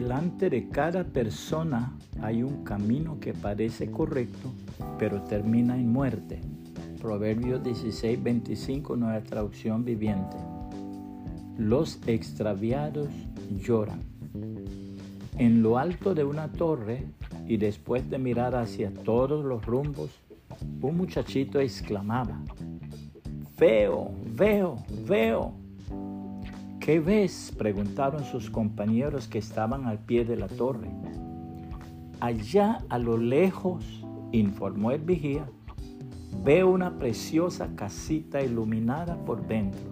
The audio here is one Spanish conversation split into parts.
Delante de cada persona hay un camino que parece correcto, pero termina en muerte. Proverbios 16, 25, nueva traducción viviente. Los extraviados lloran. En lo alto de una torre y después de mirar hacia todos los rumbos, un muchachito exclamaba, Veo, veo, veo. ¿Qué ves? preguntaron sus compañeros que estaban al pie de la torre. Allá a lo lejos, informó el vigía, veo una preciosa casita iluminada por dentro.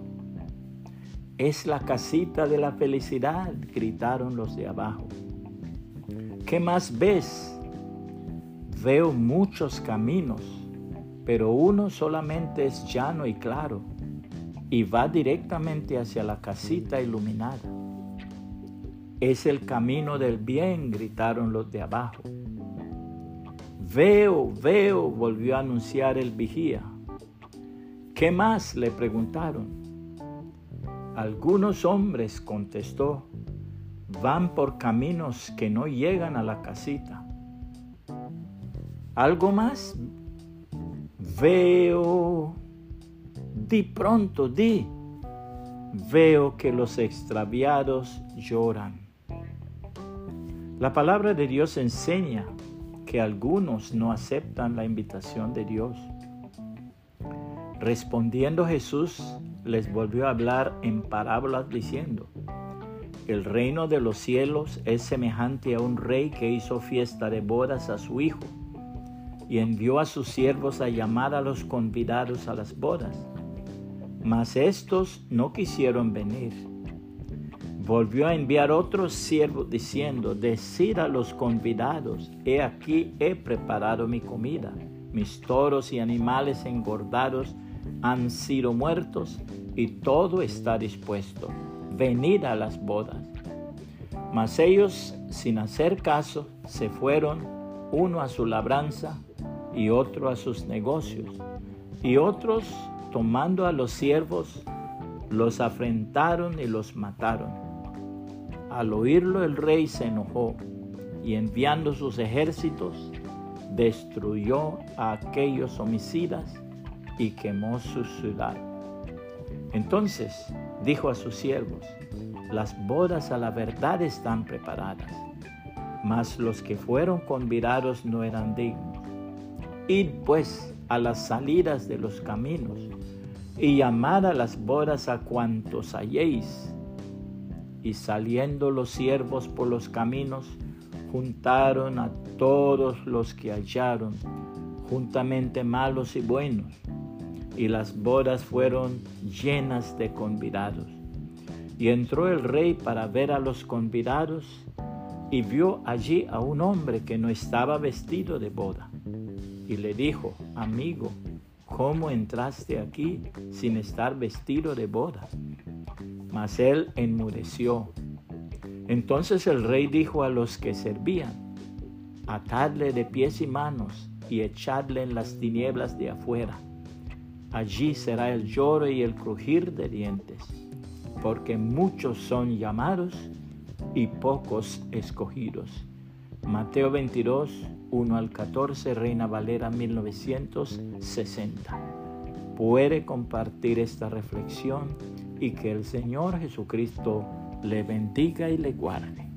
Es la casita de la felicidad, gritaron los de abajo. ¿Qué más ves? Veo muchos caminos, pero uno solamente es llano y claro y va directamente hacia la casita iluminada. Es el camino del bien, gritaron los de abajo. Veo, veo, volvió a anunciar el vigía. ¿Qué más? le preguntaron. Algunos hombres, contestó, van por caminos que no llegan a la casita. ¿Algo más? Veo, Di pronto, di. Veo que los extraviados lloran. La palabra de Dios enseña que algunos no aceptan la invitación de Dios. Respondiendo Jesús les volvió a hablar en parábolas diciendo, el reino de los cielos es semejante a un rey que hizo fiesta de bodas a su hijo y envió a sus siervos a llamar a los convidados a las bodas mas estos no quisieron venir. Volvió a enviar otros siervos diciendo, decid a los convidados, he aquí he preparado mi comida, mis toros y animales engordados han sido muertos y todo está dispuesto, venid a las bodas. Mas ellos, sin hacer caso, se fueron, uno a su labranza y otro a sus negocios, y otros tomando a los siervos, los afrentaron y los mataron. Al oírlo el rey se enojó y enviando sus ejércitos, destruyó a aquellos homicidas y quemó su ciudad. Entonces dijo a sus siervos, las bodas a la verdad están preparadas, mas los que fueron convidados no eran dignos. Id pues a las salidas de los caminos y llamad a las bodas a cuantos halléis. Y saliendo los siervos por los caminos, juntaron a todos los que hallaron, juntamente malos y buenos, y las bodas fueron llenas de convidados. Y entró el rey para ver a los convidados, y vio allí a un hombre que no estaba vestido de boda y le dijo, amigo, ¿cómo entraste aquí sin estar vestido de boda? Mas él enmudeció. Entonces el rey dijo a los que servían, atadle de pies y manos y echadle en las tinieblas de afuera. Allí será el lloro y el crujir de dientes, porque muchos son llamados y pocos escogidos. Mateo 22, 1 al 14, Reina Valera 1960. Puede compartir esta reflexión y que el Señor Jesucristo le bendiga y le guarde.